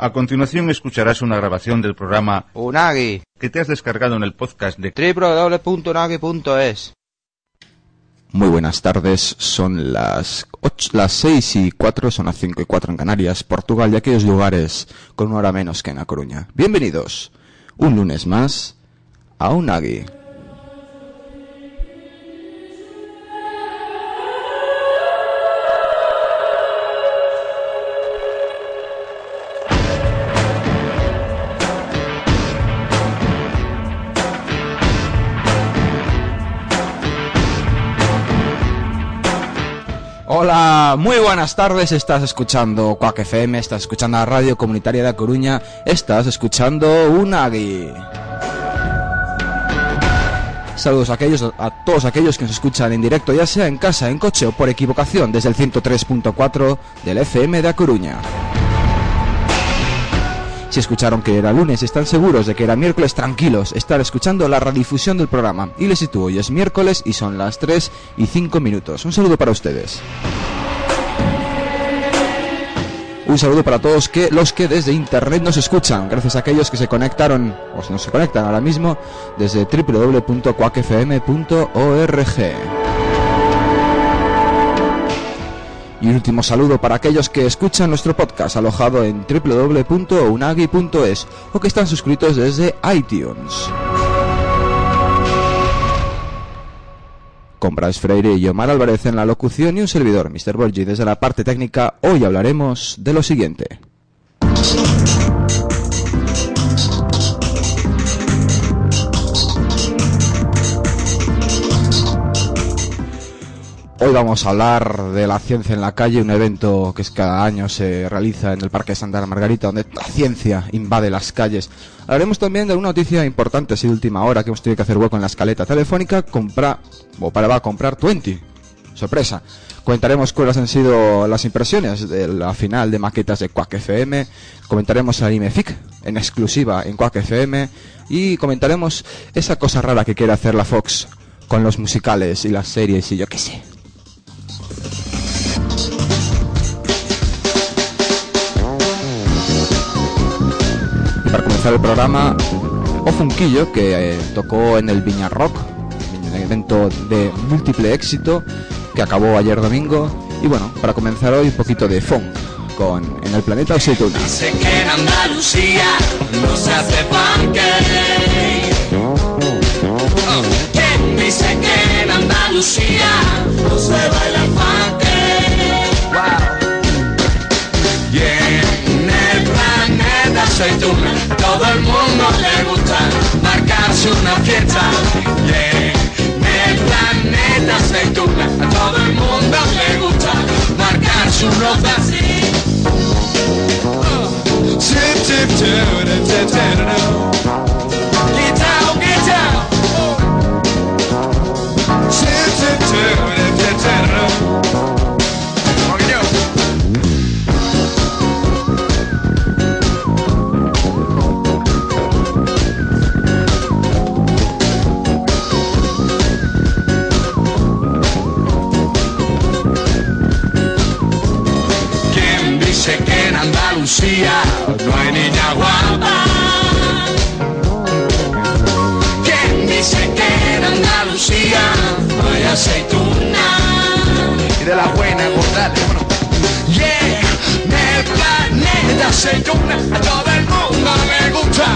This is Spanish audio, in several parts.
A continuación escucharás una grabación del programa Unagi, que te has descargado en el podcast de www.unagi.es. Muy buenas tardes, son las, ocho- las 6 y 4, son las 5 y 4 en Canarias, Portugal y aquellos lugares con una hora menos que en La Coruña. Bienvenidos, un lunes más, a Unagi. Hola, muy buenas tardes, estás escuchando Quack FM, estás escuchando la radio comunitaria de A Coruña, estás escuchando Unagi. Saludos a, aquellos, a todos aquellos que nos escuchan en directo, ya sea en casa, en coche o por equivocación, desde el 103.4 del FM de A Coruña. Si escucharon que era lunes están seguros de que era miércoles, tranquilos, estar escuchando la redifusión del programa. Y les sitúo, hoy es miércoles y son las 3 y 5 minutos. Un saludo para ustedes. Un saludo para todos los que desde internet nos escuchan, gracias a aquellos que se conectaron, o no se conectan ahora mismo, desde www.quackfm.org. Y un último saludo para aquellos que escuchan nuestro podcast alojado en www.unagi.es o que están suscritos desde iTunes. Con Bryce Freire y Omar Álvarez en la locución y un servidor, Mr. Borgi, desde la parte técnica, hoy hablaremos de lo siguiente. Hoy vamos a hablar de la ciencia en la calle, un evento que es cada año se realiza en el Parque de Santa Margarita, donde la ciencia invade las calles. Hablaremos también de una noticia importante, así de última hora, que hemos tenido que hacer hueco en la escaleta telefónica, compra, o para va a comprar 20. Sorpresa. Comentaremos cuáles han sido las impresiones de la final de maquetas de Quack FM, comentaremos Anime Fic en exclusiva en Quack FM y comentaremos esa cosa rara que quiere hacer la Fox con los musicales y las series y yo qué sé. Comenzar el programa, Ofunquillo, que eh, tocó en el Viña Rock, un evento de múltiple éxito, que acabó ayer domingo. Y bueno, para comenzar hoy un poquito de funk, con En el planeta Aceituna. Dice que en Andalucía no se hace pancake. ¿Quién dice que en Andalucía no se baila aceituna todo el mundo le gusta marcarse una fiesta. Y en el planeta a todo el mundo le gusta marcarse así. Tip, tip, tip, Andalucía no hay niña guapa? ¿Quién dice que en Andalucía no hay aceituna? Y de la buena, gordale, bueno. Yeah, en el planeta aceituna a todo el mundo le gusta.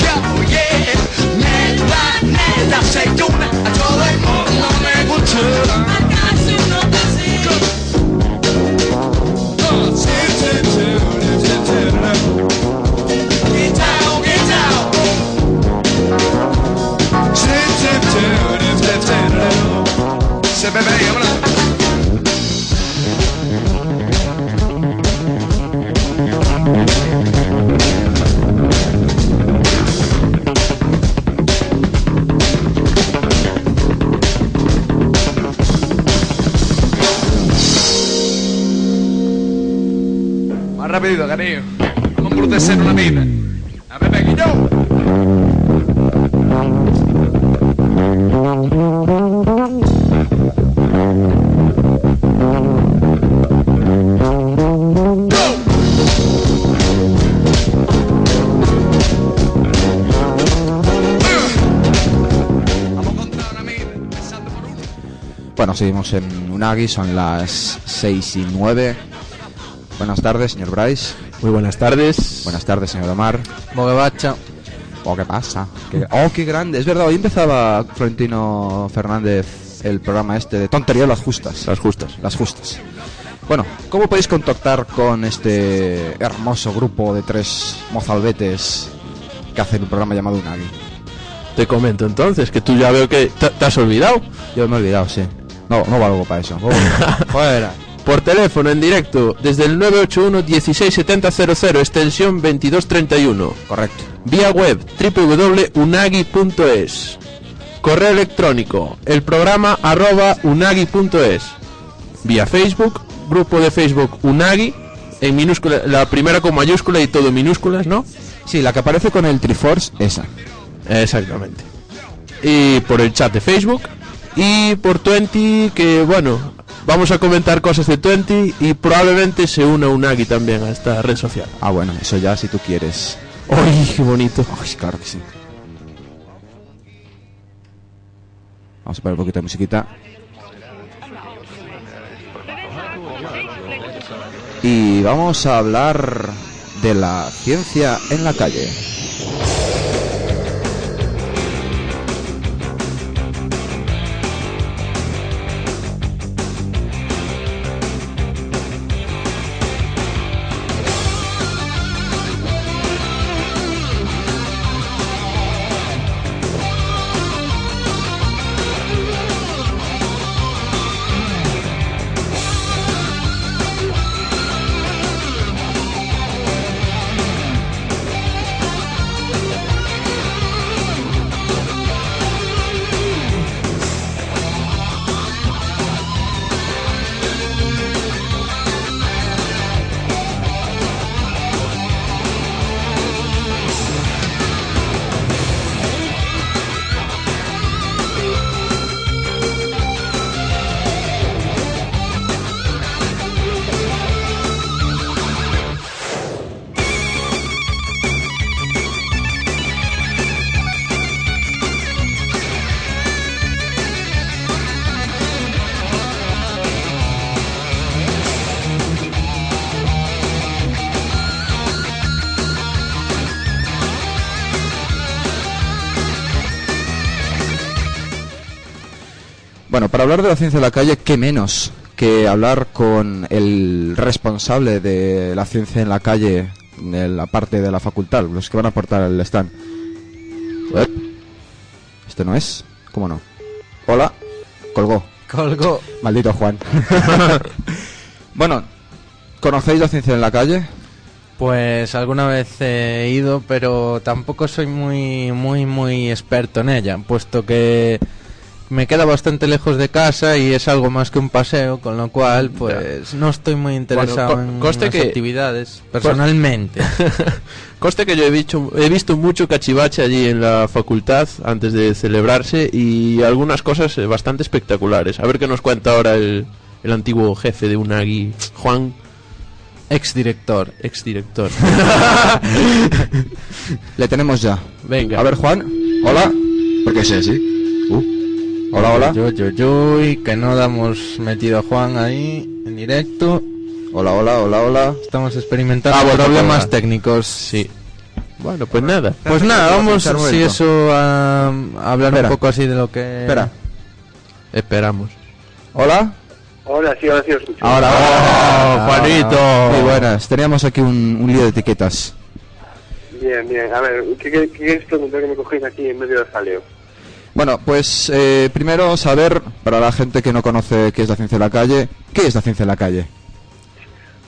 Yo, yeah, en el planeta aceituna a todo el mundo le gusta. ese bebé y vámonos. Más rápido, cariño. Una vida. A Pepe Guillón. Seguimos en Unagi, son las 6 y 9. Buenas tardes, señor Bryce. Muy buenas tardes. Buenas tardes, señor Omar. Bogebacha. Oh, ¿qué pasa? Qué- oh, qué grande. Es verdad, hoy empezaba Florentino Fernández el programa este de Tontería las Justas. Las justas. Las Justas. Bueno, ¿cómo podéis contactar con este hermoso grupo de tres mozalbetes que hacen un programa llamado Unagi? Te comento entonces que tú ya veo que te, te has olvidado. Yo me he olvidado, sí. No, no valgo para eso. Fuera. Por teléfono en directo desde el 981 167000 extensión 2231. Correcto. Vía web www.unagi.es. Correo electrónico el programa arroba unagi.es. Vía Facebook, grupo de Facebook Unagi, en minúscula, la primera con mayúscula y todo en minúsculas, ¿no? Sí, la que aparece con el Triforce, esa. Exactamente. Y por el chat de Facebook. Y por Twenty, que bueno, vamos a comentar cosas de Twenty y probablemente se una Unagi también a esta red social. Ah, bueno, eso ya si tú quieres. ¡Ay, qué bonito! Ay, claro que sí. Vamos a poner un poquito de musiquita. Y vamos a hablar de la ciencia en la calle. Hablar de la ciencia de la calle, ¿qué menos que hablar con el responsable de la ciencia en la calle de la parte de la facultad, los que van a aportar el stand? ¿Este no es? ¿Cómo no? Hola. Colgó. Colgo. Maldito Juan. bueno, ¿conocéis la ciencia en la calle? Pues alguna vez he ido, pero tampoco soy muy, muy, muy experto en ella, puesto que me queda bastante lejos de casa y es algo más que un paseo, con lo cual, pues no estoy muy interesado co- en conste las que- actividades personalmente. Conste que yo he visto, he visto mucho cachivache allí en la facultad antes de celebrarse y algunas cosas eh, bastante espectaculares. A ver qué nos cuenta ahora el, el antiguo jefe de Unagi, Juan, Exdirector. exdirector. Le tenemos ya. Venga. A ver, Juan. Hola. ¿Por qué sé así? Hola, hola. Yo, yo, yo, y que no damos metido a Juan ahí en directo. Hola, hola, hola, hola. Estamos experimentando Ah, bueno, problemas hola. técnicos. Sí. Bueno, pues nada. Pues nada, vamos un si eso a, a hablar Espera. un poco así de lo que Espera. Esperamos. Hola. Ahora sí, ahora sí os escucho. Ahora, ¡Oh, Juanito! Muy buenas. Teníamos aquí un, un lío de etiquetas. Bien, bien. A ver, ¿qué, qué, qué queréis preguntar que me cogéis aquí en medio del jaleo? Bueno, pues eh, primero saber, para la gente que no conoce qué es la ciencia de la calle, ¿qué es la ciencia de la calle?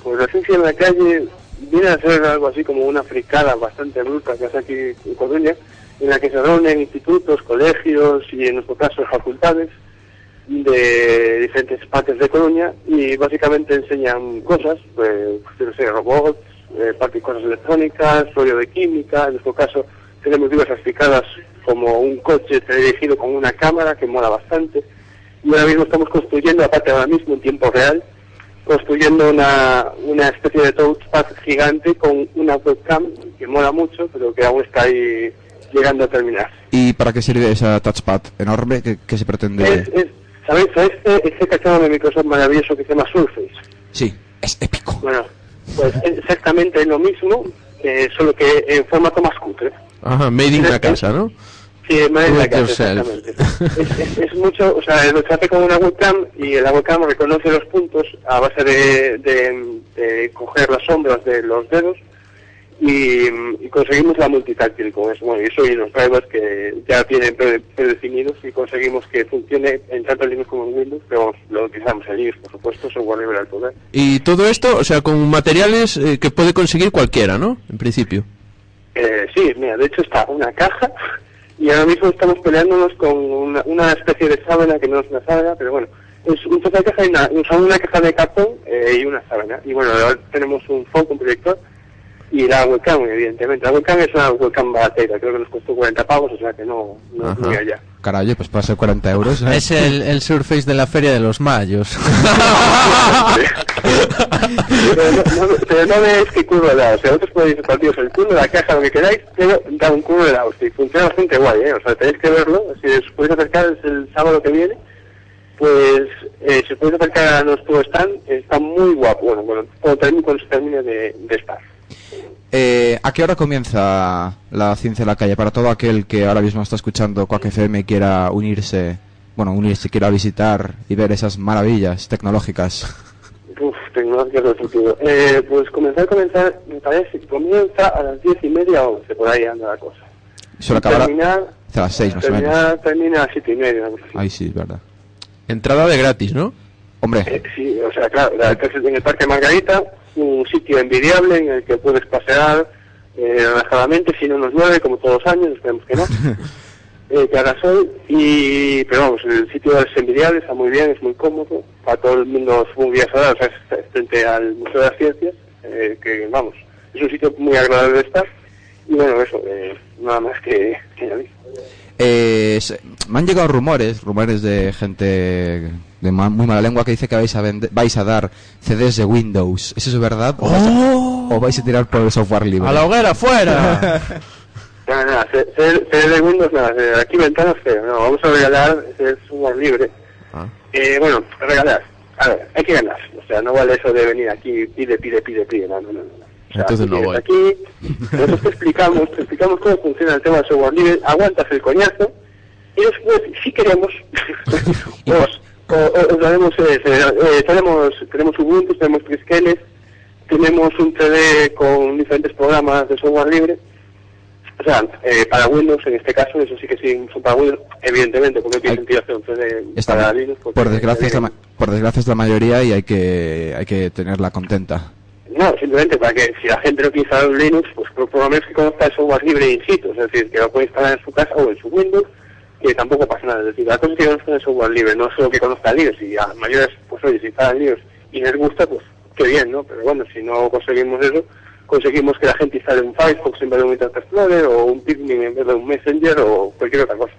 Pues la ciencia en la calle viene a ser algo así como una fricada bastante bruta que hace aquí en Coruña, en la que se reúnen institutos, colegios y en nuestro caso facultades de diferentes partes de Coruña y básicamente enseñan cosas, pues, no robots, eh, parte de cosas electrónicas, rollo de química, en nuestro caso tenemos diversas picadas como un coche dirigido con una cámara que mola bastante y ahora mismo estamos construyendo, aparte ahora mismo en tiempo real, construyendo una, una especie de touchpad gigante con una webcam que mola mucho, pero que aún está ahí llegando a terminar. ¿Y para qué sirve esa touchpad enorme que, que se pretende...? Es, es, ¿Sabéis? ¿Sabéis este, este cacharro de Microsoft maravilloso que se llama Surface? Sí, es épico. Bueno, pues es exactamente lo mismo, eh, solo que en formato más cutre. Ajá, made in la casa, ¿no? Sí, más en la casa, exactamente. Es, es- es mucho, o sea, lo hace con una webcam y la webcam reconoce los puntos a base de, de- de coger las sombras de los dedos y, y conseguimos la multitáctil con eso. Bueno, y eso y los drivers que ya tienen pre- predefinidos y conseguimos que funcione en tanto en Linux como en Windows, pero vamos, lo utilizamos en Linux, por supuesto, software libre al poder. Y todo esto, o sea, con materiales eh, que puede conseguir cualquiera, ¿no? En principio. Eh, sí, mira, de hecho está una caja y ahora mismo estamos peleándonos con una, especie de sábana que no es una sábana, pero bueno, es un trozo de caja una, una caja de cartón eh, y una sábana. Y bueno, ahora tenemos un foco, un proyector y la webcam, evidentemente. La webcam es una webcam baratera, creo que nos costó 40 pavos, o sea que no, no es muy allá. Carajo, pues para ser 40 euros. ¿eh? Es el, el Surface de la Feria de los Mayos. pero, no, no, pero no veis que culo de la hostia. Vosotros podéis partiros el culo, la caja, lo que queráis, pero da un culo de la hostia. Y funciona bastante guay, ¿eh? O sea, tenéis que verlo. Si os podéis acercar, es el sábado que viene. Pues, eh, si os podéis acercar a nuestro stand, está muy guapo. Bueno, bueno, cuando, termine, cuando se termine de, de estar. Eh, ¿A qué hora comienza la ciencia en la calle? Para todo aquel que ahora mismo está escuchando Quack FM y quiera unirse, bueno, unirse, quiera visitar y ver esas maravillas tecnológicas. Uf, tecnología del futuro. Eh, pues comenzar, comenzar, me parece que comienza a las diez y media, once, por ahí anda la cosa. Suele acabar a, terminar, a las 6 más o menos. termina a las siete y media. Ahí sí, es verdad. Entrada de gratis, ¿no? Hombre, Eh, sí, o sea, claro, la- en el Parque Margarita, un sitio envidiable en el que puedes pasear eh, relajadamente, si no nos llueve, como todos los años, esperemos que no, eh, que haga sol, y, pero vamos, el sitio es envidiable, está muy bien, es muy cómodo, para todo el mundo es muy bien o sea, es frente al Museo de las Ciencias, eh, que vamos, es un sitio muy agradable de estar, y bueno, eso, eh, nada más que, que añadir. Eh, se- me han llegado rumores, rumores de gente de ma- muy mala lengua que dice que vais a vende- vais a dar CDs de Windows. ¿Eso es verdad? ¿O, vais a, o vais a tirar por el software libre? ¡A la hoguera, fuera! Se- se de Windows, nada, aquí ventanas feo, no, vamos a regalar, es software libre. Ah. Eh, bueno, regalar, a ver, hay que ganar, o sea, no vale eso de venir aquí, pide, pide, pide, pide, no, no, no. Sea, Entonces no voy. Aquí, nosotros te explicamos, te explicamos cómo funciona el tema del software libre, aguantas el coñazo, y después, si queremos, os, os daremos, eh, eh, tenemos, tenemos Ubuntu, tenemos Triskeles, tenemos un CD con diferentes programas de software libre, o sea, eh, para Windows en este caso, eso sí que sí son para Windows, evidentemente, porque tiene sentido hacer un CD para. Linux. por desgracia es la por desgracia es la mayoría y hay que hay que tenerla contenta. No, simplemente para que si la gente no quiere instalar Linux, pues por, menos que conozca el software libre in situ, es decir, que lo puede instalar en su casa o en su Windows, que tampoco pasa nada. Es decir, la cosa es que conozca el software libre, no solo que conozca Linux, y a mayores, pues oye, si instalan Linux y les gusta, pues qué bien, ¿no? Pero bueno, si no conseguimos eso, conseguimos que la gente instale un Firefox en vez de un Internet Explorer, o un Picnic en vez de un Messenger, o cualquier otra cosa.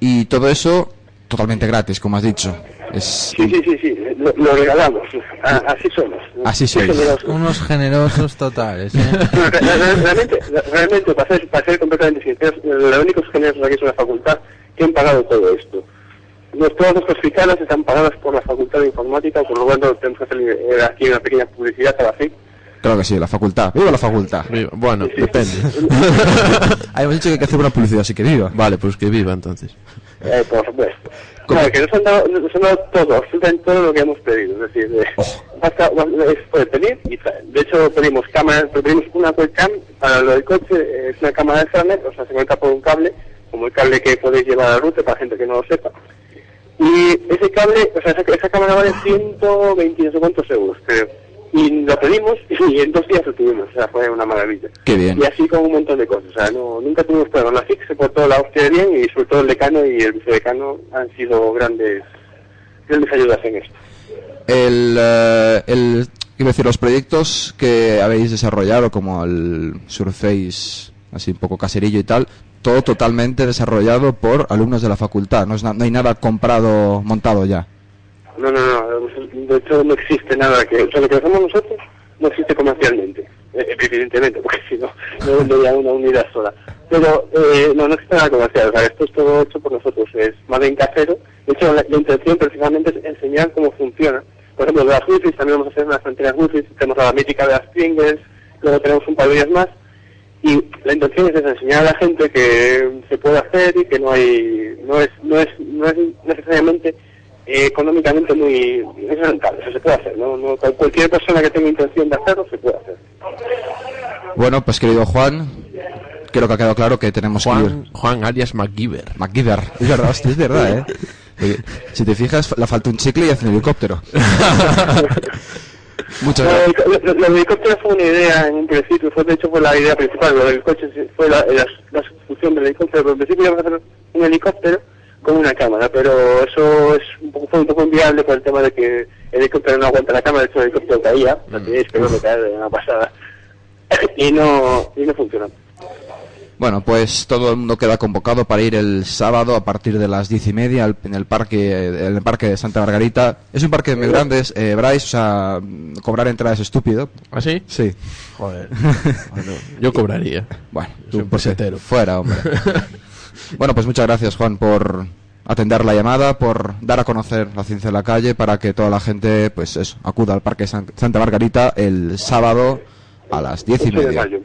Y todo eso totalmente gratis, como has dicho. Es Sí, sí, sí, sí, lo, lo regalamos, A- así somos. Así sois. generosos. Unos generosos totales, ¿eh? No, realmente, realmente para, ser, para ser completamente sinceros, los únicos generosos aquí son la facultad que han pagado todo esto. Nuestras fiscales están pagadas por la Facultad de Informática, por lo tanto tenemos que hacer eh, aquí una pequeña publicidad a la FIC. claro que sí, la facultad. ¡Viva la facultad! Viva- Bueno, Sí, sí. depende. Hemos dicho que hay que hacer una publicidad, así que viva. Vale, pues que viva entonces. Eh, por supuesto. ¿Cómo? Claro, que nos han, dado, nos han dado todo, absolutamente todo lo que hemos pedido. Es decir, eh, Oh. basta, es puede pedir y traer. De hecho, pedimos cámaras, pedimos una webcam para lo del coche, eh, es una cámara de Ethernet, o sea, se conecta por un cable, como el cable que podéis llevar al router para gente que no lo sepa. Y ese cable, o sea, esa, esa cámara vale 120 y no sé cuántos euros, creo. Y lo pedimos y en dos días lo tuvimos, o sea, fue una maravilla. Qué bien. Y así con un montón de cosas, o sea, no, nunca tuvimos problemas. La FIC se portó la hostia bien y sobre todo el decano y el vicedecano han sido grandes, grandes ayudas en esto. El, eh, el, Quiero decir, los proyectos que habéis desarrollado, como el Surface, así un poco caserillo y tal, todo totalmente desarrollado por alumnos de la facultad. No, es na- no hay nada comprado, montado ya. No, no, no. De hecho, no existe nada que. O sea, lo que hacemos nosotros no existe comercialmente. eh, Evidentemente, porque si no, no vendería una unidad sola. Pero eh, no, no existe nada comercial. O sea, esto es todo hecho por nosotros. Es más bien casero. De hecho, la, intención precisamente es enseñar cómo funciona. Por ejemplo, de las wifi también vamos a hacer unas antenas wifi. Tenemos la mítica de las Pringles. Luego tenemos un par de ellas más. Y la intención es enseñar a la gente que se puede hacer y que no hay, no es, no es, no es necesariamente eh, económicamente muy es rentable, eso se puede hacer, ¿no? No, cual- cualquier persona que tenga intención de hacerlo se puede hacer. Bueno, pues querido Juan, creo que ha quedado claro que tenemos que ir. Juan, Juan alias MacGyver. MacGyver, es verdad, hostia, es verdad, ¿eh? Oye, si te fijas, le falta un chicle y hace un helicóptero. Muchas gracias. del- lo- lo del helicóptero fue una idea en un principio, fue de hecho fue la idea principal, lo del coche fue la, la, la sustitución del helicóptero, pero en principio íbamos a hacer un helicóptero con una cámara, pero eso es un poco, fue un poco inviable por el tema de que el helicóptero no aguanta la cámara, de hecho el helicóptero caía, Mm. la teníais que verlo caer de una pasada, y no, y no funcionó. Bueno, pues todo el mundo queda convocado para ir el sábado a partir de las diez y media en el parque, en el parque de Santa Margarita. Es un parque muy grande, eh, Bryce, o sea, cobrar entrada es estúpido. ¿Ah, sí? Sí. Joder. Bueno, yo cobraría. Bueno, Soy tú pesetero. Fuera, hombre. bueno, pues muchas gracias, Juan, por atender la llamada, por dar a conocer la ciencia en la calle para que toda la gente, pues eso, acuda al Parque San- Santa Margarita el sábado a las diez y 8 de media. mayo.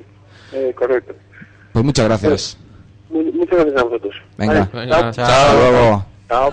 Eh, correcto. Pues muchas gracias. Mu- muchas gracias a vosotros. Venga. Chao. Hasta luego. Chao.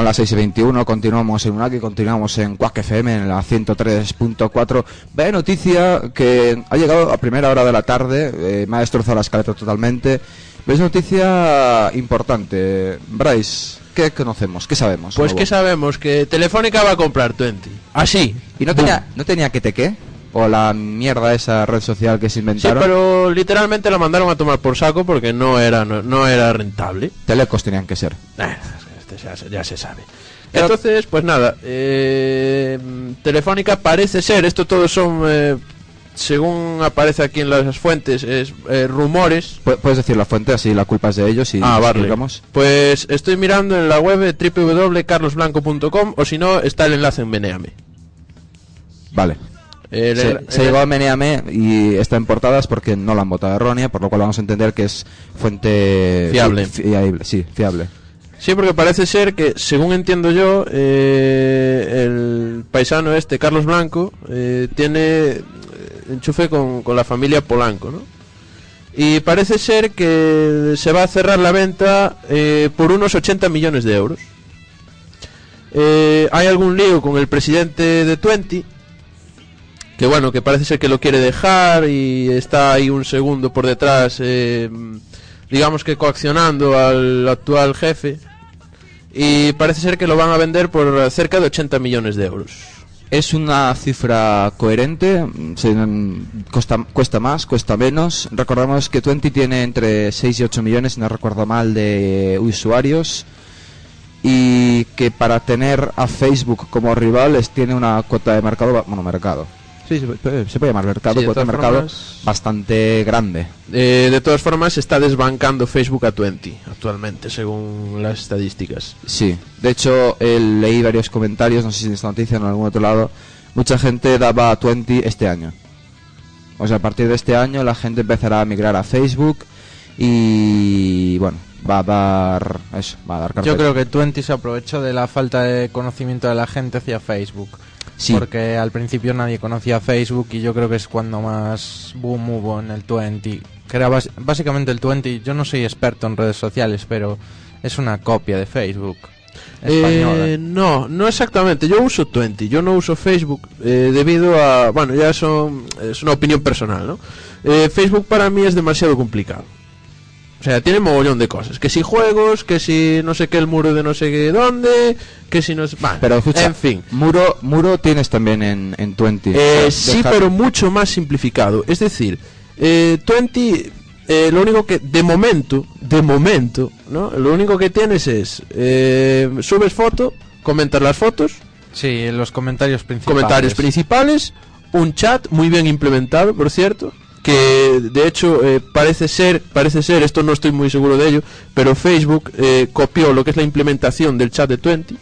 Son las 6 y 21, continuamos en UNAC y continuamos en Quack FM en la 103.4. Vaya noticia que ha llegado a primera hora de la tarde, eh, me ha destrozado la escaleta totalmente. Es noticia importante. Bryce, ¿qué conocemos? ¿Qué sabemos? Pues que sabemos que Telefónica va a comprar 20. Así. ¿Y no tenía, no tenía que te qué? ¿O la mierda esa red social que se Sí, inventaron? pero literalmente la mandaron a tomar por saco porque no era no, no era rentable. Telecos tenían que ser. Este ya, se- ya se sabe. Entonces, pues nada, eh, Telefónica parece ser, esto todo son, eh, según aparece aquí en las fuentes, es eh, rumores. Pu- Puedes decir la fuente, así la culpa es de ellos y Ah, vale. Pues estoy mirando en la web www.carlosblanco.com o si no, está el enlace en Meneame. Vale. El- se, el- se llegó a Meneame y está en portadas porque no la han votado errónea, por lo cual vamos a entender que es fuente Fiable. fi- fiable, sí, fiable. Sí, porque parece ser que, según entiendo yo, eh, el paisano este, Carlos Blanco, eh, tiene eh, enchufe con, con la familia Polanco, ¿no? Y parece ser que se va a cerrar la venta eh, por unos 80 millones de euros. Hay algún lío con el presidente de Twenty, que bueno, que parece ser que lo quiere dejar y está ahí un segundo por detrás, digamos que coaccionando al actual jefe. Y parece ser que lo van a vender por cerca de 80 millones de euros. Es una cifra coherente, cuesta, más, cuesta menos. Recordamos que Twenty tiene entre 6 y 8 millones, no recuerdo mal, de usuarios. Y que para tener a Facebook como rivales tiene una cuota de mercado, bueno, mercado. Sí, se puede, se puede llamar mercado, Sí, todas mercado formas- bastante grande. Eh, de todas formas, se está desbancando Facebook a 20 actualmente, según las estadísticas. Sí, de hecho eh, leí varios comentarios, no sé si en esta noticia o en algún otro lado, mucha gente daba a 20 este año. O sea, a partir de este año la gente empezará a migrar a Facebook y bueno, va a dar eso, va a dar Yo creo que Twenty se aprovechó de la falta de conocimiento de la gente hacia Facebook. Sí. Porque al principio nadie conocía Facebook y yo creo que es cuando más boom hubo en el Twenty. Que era básicamente el Twenty, yo no soy experto en redes sociales, pero es una copia de Facebook. Eh, no, no exactamente. Yo uso Twenty, yo no uso Facebook eh, debido a, bueno, ya son es una opinión personal, ¿no? Eh, Facebook para mí es demasiado complicado. O sea, tiene mogollón de cosas. Que si juegos, que si no sé qué el muro de no sé qué dónde, que si no sé... Vale, Pero escucha, en fin. Muro, muro tienes también en, en 20. Eh, sí, pero mucho más simplificado. Es decir, eh, 20, eh, lo único que, de momento, de momento, ¿no? Lo único que tienes es, eh, subes foto, comentas las fotos, Sí, los comentarios principales. comentarios principales, un chat muy bien implementado, por cierto, que de hecho eh, parece ser, parece ser, esto no estoy muy seguro de ello, pero Facebook eh, copió lo que es la implementación del chat de 20.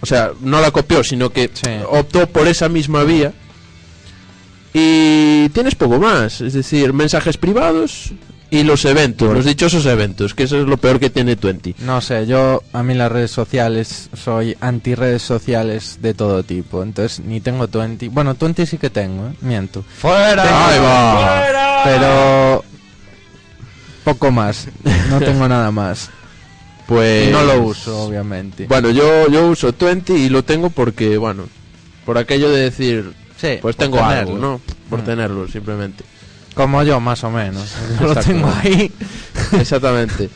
O sea, no la copió, sino que Sí. optó por esa misma vía. Y tienes poco más, es decir, mensajes privados y los eventos, los dichosos eventos, que eso es lo peor que tiene 20. No sé, yo a mí las redes sociales soy anti redes sociales de todo tipo, entonces ni tengo 20. Bueno, 20 sí que tengo, ¿eh? miento. ¡Fuera! ¡Ahí va! Pero poco más, no tengo nada más. Pues Y no lo uso, obviamente. Bueno, yo, yo uso 20 y lo tengo porque, bueno, por aquello de decir, Sí, pues tengo tenerlo. algo, ¿no? Por Mm. tenerlo, simplemente. Como yo, más o menos. lo tengo ahí. Exactamente.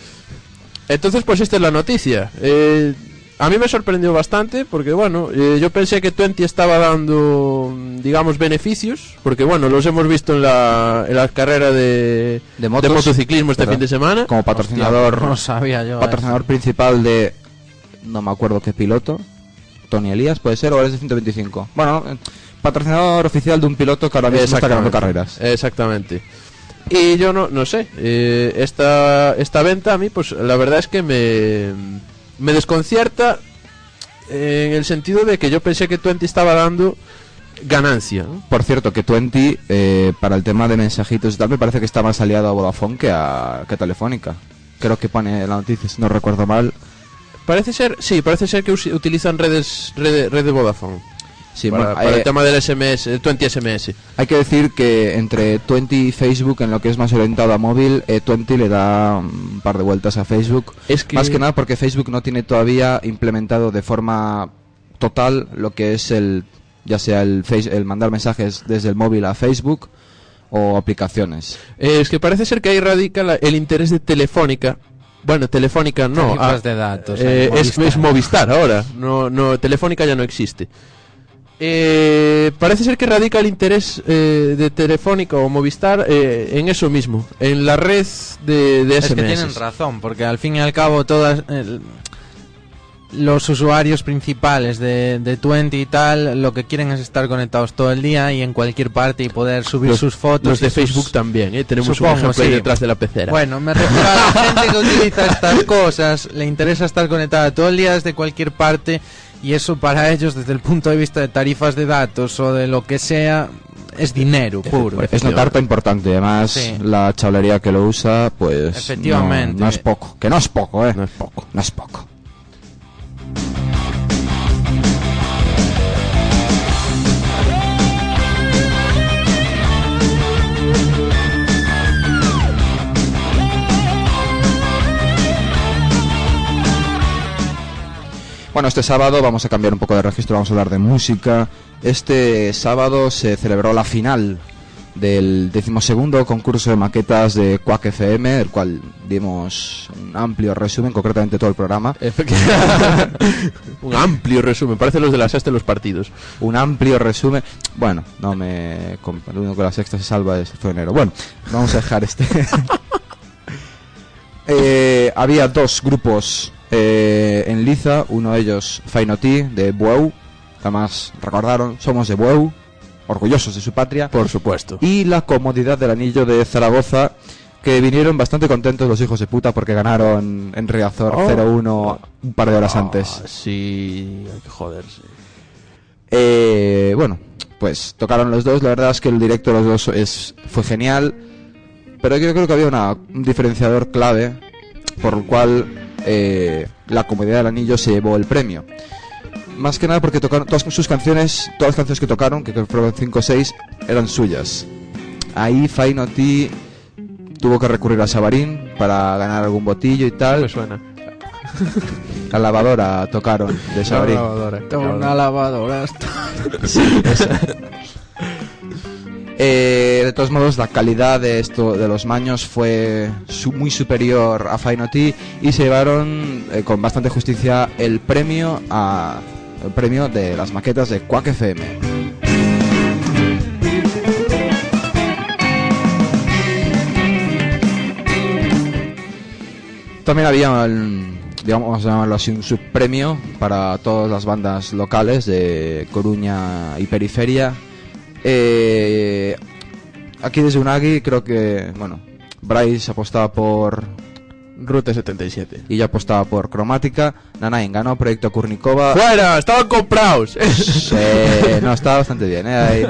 Entonces, pues esta es la noticia. Eh, a mí me sorprendió bastante porque, bueno, eh, yo pensé que 20 estaba dando, digamos, beneficios, porque, bueno, los hemos visto en la, en la carrera de, De motos, motociclismo este fin de semana. Como patrocinador, Hostia, no sabía yo. patrocinador principal de. No me acuerdo qué piloto. Tony Elías, puede ser, o eres de 125. Bueno, no, eh, patrocinador oficial de un piloto que ahora mismo está ganando carreras. Exactamente. Y yo no, no sé, eh, esta, esta venta a mí, pues la verdad es que me, me desconcierta en el sentido de que yo pensé que Twenty estaba dando ganancia. ¿no? Por cierto, que 20 eh, para el tema de mensajitos y tal me parece que está más aliado a Vodafone que a, que a Telefónica. Creo que pone la noticia, si no recuerdo mal. Parece ser, sí, parece ser que utilizan redes, red, red de Vodafone. Sí, para, bueno, para eh, el tema del SMS, el 20 SMS. Hay que decir que entre 20 y Facebook, en lo que es más orientado a móvil, eh, 20 le da un par de vueltas a Facebook. Es que, Más que nada porque Facebook no tiene todavía implementado de forma total lo que es el, ya sea el, face, el mandar mensajes desde el móvil a Facebook o aplicaciones. eh, es que parece ser que ahí radica la- el interés de Telefónica. Bueno, Telefónica no. Ah, de datos. Eh, es, Movistar. es Movistar ahora, no, no, Telefónica ya no existe. Eh, parece ser que radica el interés eh, de Telefónica o Movistar eh, en eso mismo, en la red de, de Es SMS. que tienen razón, porque al fin y al cabo todas los usuarios principales de, de 20 y tal lo que quieren es estar conectados todo el día y en cualquier parte y poder subir Los- sus fotos. Los de sus- Facebook también, ¿eh? tenemos Supongo, un ejemplo ahí detrás de la pecera. Bueno, me refiero a la gente que utiliza estas cosas, le interesa estar conectada todo el día desde cualquier parte y eso para ellos desde el punto de vista de tarifas de datos o de lo que sea es dinero puro. Es una tarta importante, además Sí. la chavalería que lo usa, pues Efectivamente. No, no es poco, que no es poco, eh. No es poco. No es poco. Bueno, este sábado vamos a cambiar un poco de registro, vamos a hablar de música. Este sábado se celebró la final del decimosegundo concurso de maquetas de Quack FM, del cual dimos un amplio resumen, concretamente todo el programa. un amplio resumen, parece los de la sexta de los partidos. Un amplio resumen. Bueno, no me. El único que la sexta se salva es el enero. Bueno, vamos a dejar este. Eh, había dos grupos eh, uno de ellos Fainoti de Bueu, además recordaron, somos de Bueu, orgullosos de su patria, Por supuesto. y la comodidad del anillo de Zaragoza, que vinieron bastante contentos los hijos de puta porque ganaron en Riazor Oh. 0-1 un par de horas antes. Ah, sí, hay que joderse. Eh, bueno, pues tocaron los dos. La verdad es que el directo de los dos es, fue genial. Pero yo creo que había una- un diferenciador clave por el cual eh, la comunidad del anillo se llevó el premio. Más que nada porque tocaron todas sus canciones, todas las canciones que tocaron, que creo que fueron 5 o 6, eran suyas. Ahí Fainoti tuvo que recurrir a Sabarín para ganar algún botillo y tal. Me suena. La lavadora tocaron de Sabrín. Una lavadora. Eh, de todos modos, la calidad de esto de los maños fue muy superior a Fainoti y se llevaron eh, con bastante justicia el premio premio de las maquetas de Quack FM. También había, el- digamos, llamarlo así, un subpremio para todas las bandas locales de Coruña y Periferia. Eh, aquí desde Unagi creo que, bueno, Bryce apostaba por Route 77. y yo apostaba por Cromática. Nanain ganó Proyecto Kurnikova. ¡Fuera! ¡Estaban comprados! Sí, no, estaba bastante bien. ¿eh? Hay-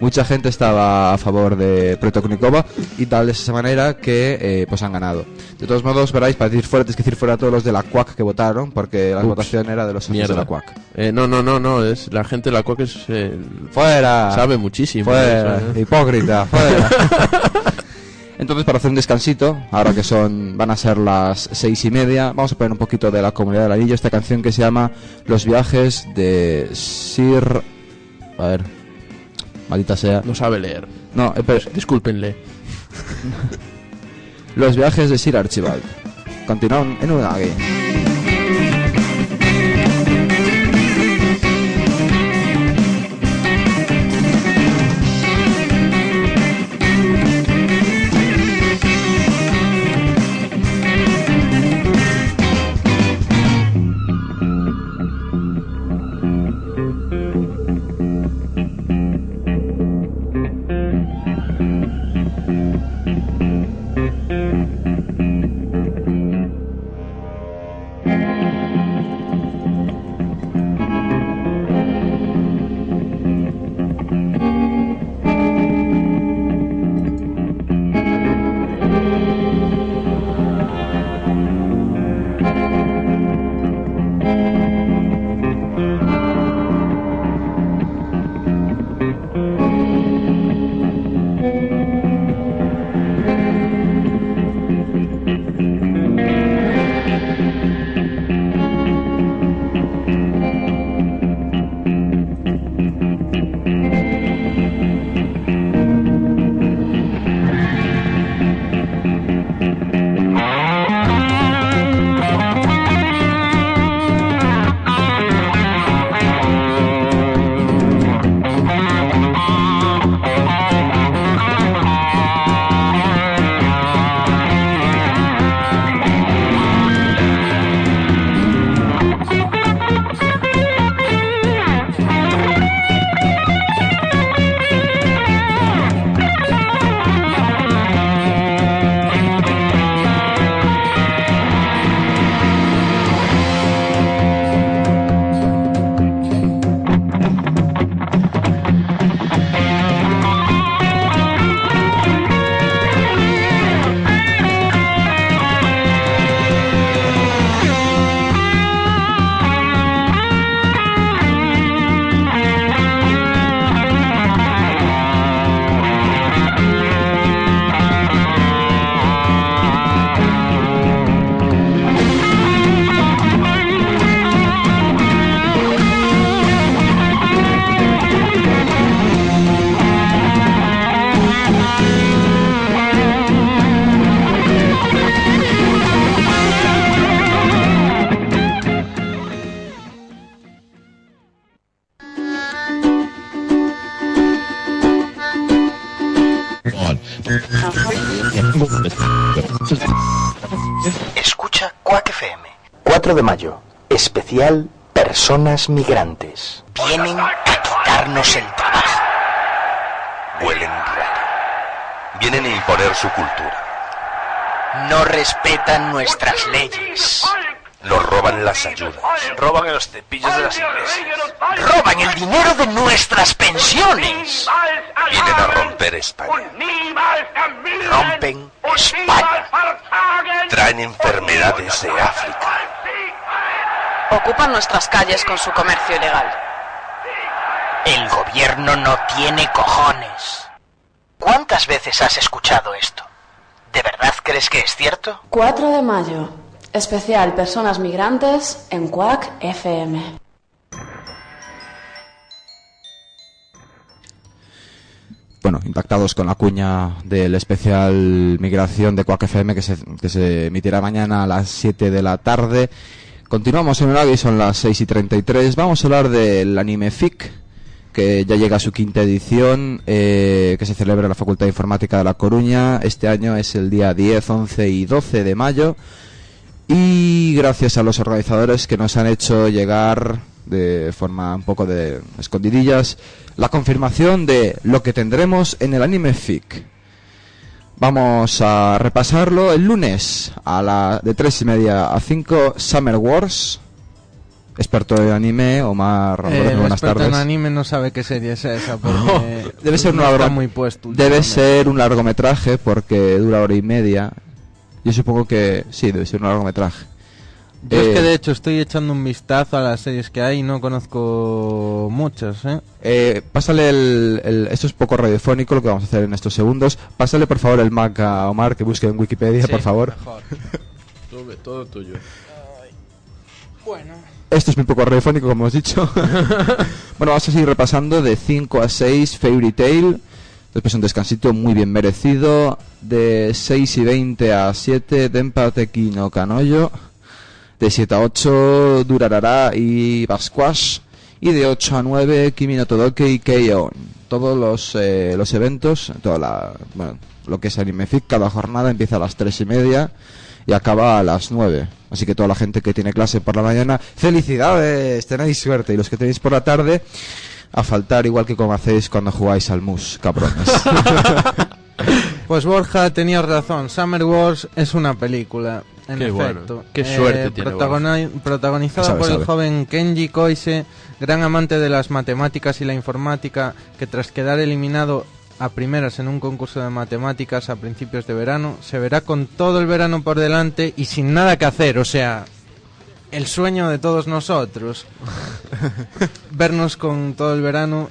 mucha gente estaba a favor de Proyecto Kurnikova y tal de esa manera que eh, pues han ganado. De todos modos, veráis, para decir fuera, tienes que decir fuera a todos los de la CUAC que votaron, porque la Ups. votación era de los socios de Mierda. la CUAC. Eh, no, no, no, no. Es, la gente de la CUAC es, eh, Fuera. sabe muchísimo. Fuera, de eso, ¿eh? hipócrita, fuera. Para hacer un descansito, ahora que son van a ser las seis y media, vamos a poner un poquito de la comunidad del anillo, esta canción que se llama Los viajes de Sir... A ver, maldita sea. No sabe leer. No, eh, pero- Discúlpenle. Los viajes de Sir Archibald. Continúan en una aquí. Especial Personas Migrantes. Vienen a quitarnos el trabajo. Huelen raro. Vienen a imponer su cultura. No respetan nuestras leyes. Nos roban las ayudas. Roban los cepillos de las iglesias. Roban el dinero de nuestras pensiones. Vienen a romper España. Rompen España. Traen enfermedades de África. Ocupan nuestras calles con su comercio ilegal. El gobierno no tiene cojones. ¿Cuántas veces has escuchado esto? ¿De verdad crees que es cierto? 4 de mayo. Especial Personas Migrantes en Quack FM. bueno, impactados con la cuña del especial Migración de Quack FM que se, que se emitirá mañana a las 7 de la tarde. Continuamos en y son las 6 y 33. Vamos a hablar del anime FIC, que ya llega a su quinta edición, eh, que se celebra en la Facultad de Informática de La Coruña. Este año es el día 10, 11 y 12 de mayo. Y gracias a los organizadores que nos han hecho llegar de forma un poco de escondidillas la confirmación de lo que tendremos en el anime FIC. Vamos a repasarlo el lunes a la de tres y media a 5 Summer Wars. Experto en anime, Omar, Eh, buenas experto tardes. en anime no sabe qué serie es esa porque Debe ser, no largo- muy puesto. debe ser un largometraje porque dura hora y media. Yo supongo que sí, debe ser un largometraje. Yo es Eh, que de hecho estoy echando un vistazo a las series que hay y no conozco muchas, ¿eh? Eh, pásale el, el- Esto es poco radiofónico lo que vamos a hacer en estos segundos. Pásale por favor el Mac a Omar que busque en Wikipedia, por favor. Todo, todo tuyo. Bueno. Esto es muy poco radiofónico, como hemos dicho. bueno, vamos a seguir repasando de 5 a 6 Fairy Tail. Después un descansito muy bien merecido. De 6 y 20 a 7 Denpateki no Kanoyo. De 7 a 8 Durarara y Basquash. Y de 8 a 9 Kimi no Todoke y Keion. Todos los, eh, los eventos, toda la, bueno, lo que es Anime Fic, cada jornada empieza a las 3 y media y acaba a las 9. Así que toda la gente que tiene clase por la mañana, felicidades, tenéis suerte. Y los que tenéis por la tarde, a faltar igual que como hacéis cuando jugáis al mus, cabrones. Pues Borja tenías razón, Summer Wars es una película, en Qué bueno, efecto. qué suerte tiene protagoni- Protagonizada Sabe, por el joven Kenji Koise, gran amante de las matemáticas y la informática, que tras quedar eliminado a primeras en un concurso de matemáticas a principios de verano, se verá con todo el verano por delante y sin nada que hacer, o sea, el sueño de todos nosotros. Vernos con todo el verano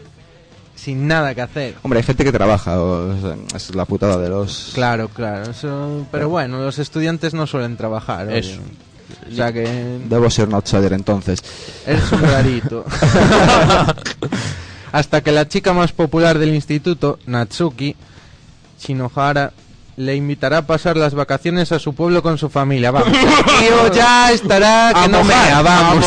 sin nada que hacer. Hombre, hay gente que trabaja, o sea, es la putada de los... Claro, claro. Eso, pero bueno, los estudiantes no suelen trabajar. oye. Eso. O sea que Debo ser un outsider entonces. eres un rarito. Hasta que la chica más popular del instituto, Natsuki Shinohara, le invitará a pasar las vacaciones a su pueblo con su familia. Vamos, tío ya estará que A no mojar, mea, vamos.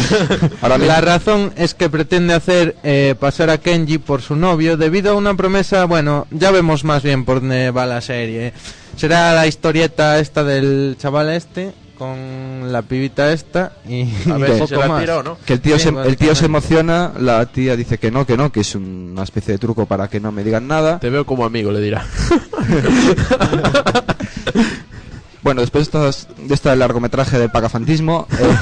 Ahora la razón es que pretende hacer eh, pasar a Kenji por su novio debido a una promesa, bueno, ya vemos más bien por dónde va la serie. Será la historieta esta del chaval este con la pibita esta y A ver un si poco se la más. tira o no. Que el tío, Sí, se, el tío se básicamente. emociona, la tía dice que no, que no, que es un- una especie de truco para que no me digan nada. Te veo como amigo, le dirá. Bueno, después de, estas- de este largometraje del pagafantismo, eh,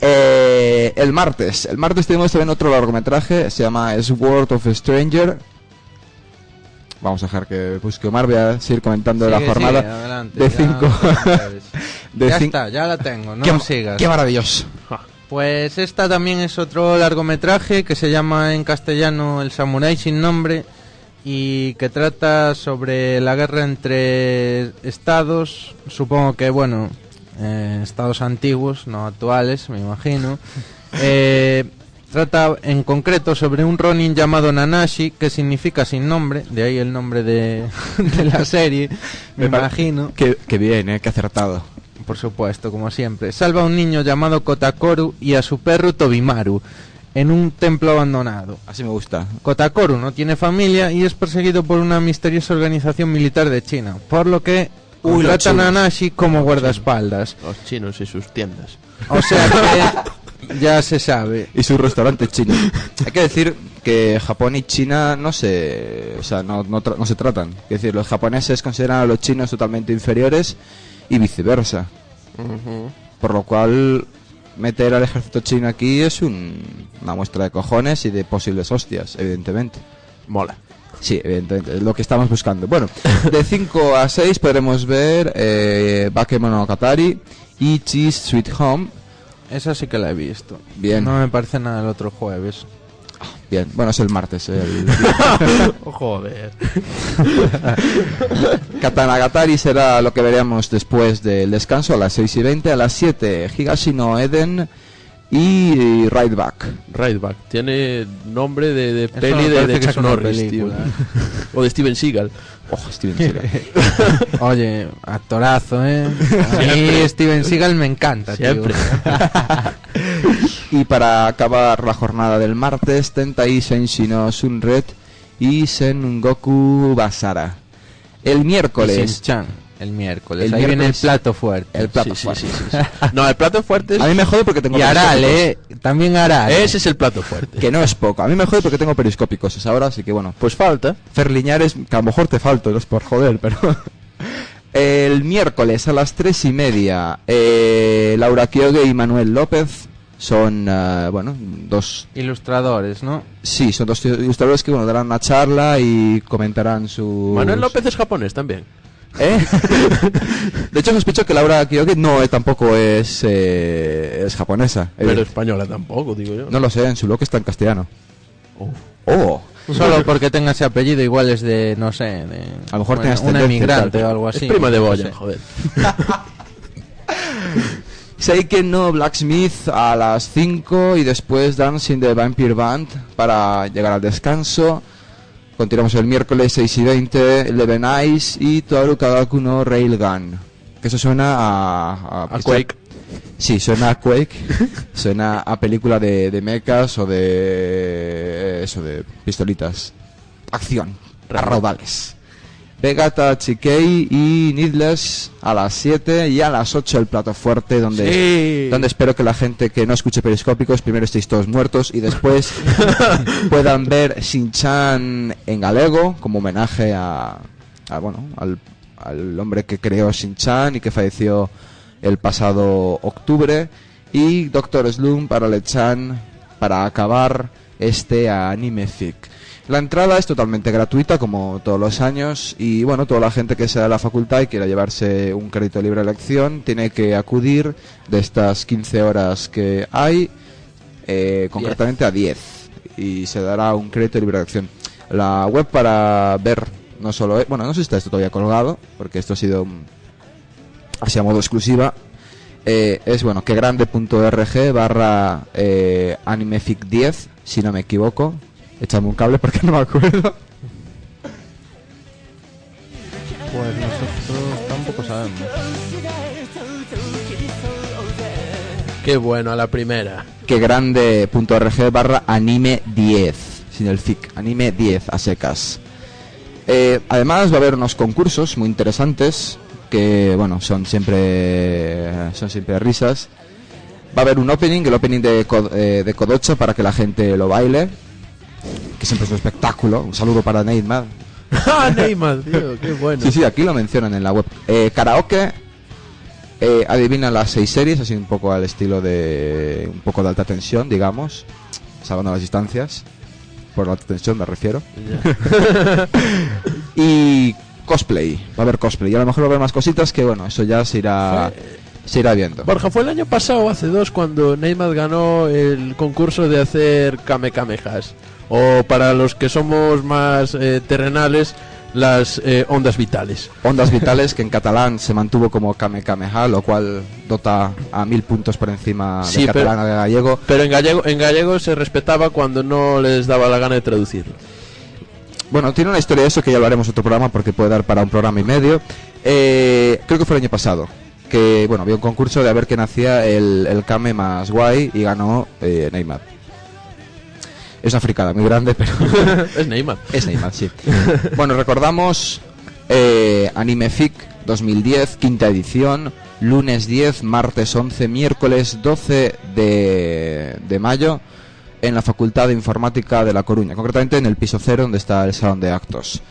eh, el martes, el martes tenemos también otro largometraje, se llama Sword of a Stranger. Vamos a dejar que busque Omar, voy a seguir comentando Sigue, la jornada sigue, adelante, de ya, 5. no ya está, ya la tengo, no qué, sigas. qué maravilloso. Pues esta también es otro largometraje que se llama en castellano El Samurái sin nombre y que trata sobre la guerra entre estados, supongo que bueno, eh, estados antiguos, no actuales, me imagino. Eh, trata en concreto sobre un Ronin llamado Nanashi, que significa sin nombre, de ahí el nombre de, de la serie, me pare- imagino. Qué, qué bien, eh, qué acertado. Por supuesto, como siempre. Salva a un niño llamado Kotakoru y a su perro Tobimaru en un templo abandonado. Así me gusta. Kotakoru no tiene familia y es perseguido por una misteriosa organización militar de China, por lo que Uy, los a chinos. Nashi como guardaespaldas. Los chinos y sus tiendas. O sea que ya se sabe. Y su restaurante chino. Hay que decir que Japón y China no se, o sea, no, no, tra- no se tratan. Es decir, los japoneses consideran a los chinos totalmente inferiores y viceversa. Por lo cual, meter al ejército chino aquí es un- una muestra de cojones y de posibles hostias, evidentemente. Mola. Sí, evidentemente, es lo que estamos buscando. Bueno, de 5 a 6 podremos ver eh, Bakemono Katari y Cheese Sweet Home. Esa sí que la he visto. Bien. No me parece nada el otro jueves. Bien, bueno, es el martes. El... Joder. Katanagatari será lo que veremos después del descanso a las 6 y 20. A las 7, Higashino Eden y Ride Back. Ride Back. Tiene nombre de, de peli de, de Chuck Norris, tío. o de Steven Seagal. Steven Seagal. Oye, actorazo, ¿eh? A mí. Steven Seagal me encanta, tío. Siempre. y para acabar la jornada del martes, Tentai Senshi no Sunred y Sengoku Basara. El miércoles. Shin-chan, el miércoles. El Ahí viene el plato fuerte. El plato Sí, fuerte. sí, sí, sí. No, el plato fuerte es... A mí me jode porque tengo Y Aral. ¿eh? También Aral. Ese es el plato fuerte. Que no es poco. A mí me jode porque tengo periscópicos esa hora, así que bueno. Pues falta. Ferliñares, que a lo mejor te falto, no es por joder, pero... El miércoles a las tres y media, eh, Laura Kiogue y Manuel López son, eh, bueno, dos... Ilustradores, ¿no? Sí, son dos ilustradores que, bueno, darán una charla y comentarán su... Manuel López es japonés también. ¿Eh? De hecho, sospecho que Laura Kiogue no eh, tampoco es, eh, es japonesa. Eh, Pero española tampoco, digo yo. no lo sé, en su blog está en castellano. Oh. ¡Oh! Solo porque tenga ese apellido, igual es de, no sé, de. A lo mejor bueno, y emigrante o algo así. es prima de no Boyan, sé. joder. Seiken no Blacksmith a las 5 y después Dancing the Vampire Band para llegar al descanso. Continuamos el miércoles 6 y 20, Eleven Eyes y Toaru Kagaku no Railgun. Que eso suena a... A Quake. Sí, suena a Quake. suena a película de, de mechas o de... Eso, de pistolitas. Acción. A raudales. Vegata Chikei y Needless a las 7 y a las 8 el plato fuerte donde, Sí. donde espero que la gente que no escuche periscópicos primero estéis todos muertos y después puedan ver Shin-Chan en galego como homenaje a, a, bueno, al, al hombre que creó Shin-Chan y que falleció el pasado octubre y Doctor Slum para Lechan para acabar este anime fic. La entrada es totalmente gratuita, como todos los años, y bueno, toda la gente que sea de la facultad y quiera llevarse un crédito libre de elección tiene que acudir de estas 15 horas que hay, eh, concretamente a 10, y se dará un crédito libre de elección. La web para ver, no solo, e- bueno, no sé si está esto todavía colgado, porque esto ha sido un- así a modo exclusiva, eh, es bueno, que grande.org barra eh, animefic 10, si no me equivoco. Échame un cable porque no me acuerdo. Pues nosotros tampoco sabemos. Qué bueno, a la primera. Que grande.org barra anime 10, sin el fic, anime 10 a secas. Eh, además va a haber unos concursos muy interesantes que bueno son siempre son siempre risas. Va a haber un opening, el opening de, eh, de Kodocha para que la gente lo baile, que siempre es un espectáculo. Un saludo para Neymar, ¡Ah, Neymar, tío! ¡Qué bueno! Sí, sí, aquí lo mencionan en la web. Eh, karaoke, eh, adivina las seis series, así un poco al estilo de un poco de alta tensión, digamos, salvando las distancias. Por alta tensión me refiero. Y cosplay, va a haber cosplay. Y a lo mejor va a haber más cositas que, bueno, eso ya se irá, se irá viendo. Borja, fue el año pasado, hace dos, cuando Neymar ganó el concurso de hacer Kamehamehas. O para los que somos más eh, terrenales, las eh, ondas vitales. Ondas vitales que en catalán se mantuvo como Kame Kameha, lo cual dota a mil puntos por encima Sí, de pero- catalán a de gallego. Pero en gallego, en gallego se respetaba cuando no les daba la gana de traducirlo. Bueno, tiene una historia de eso que ya lo haremos otro programa porque puede dar para un programa y medio. Eh, creo que fue el año pasado. Que, bueno, había un concurso de a ver quién hacía el, el Kame más guay y ganó eh, Neymar. Es una fricada muy grande, pero es Neymar. es Neymar, sí. bueno, recordamos eh, Anime Fic 2010, quinta edición, lunes 10, martes 11, miércoles 12 de, de mayo en la Facultad de Informática de La Coruña, concretamente en el piso cero donde está el salón de actos,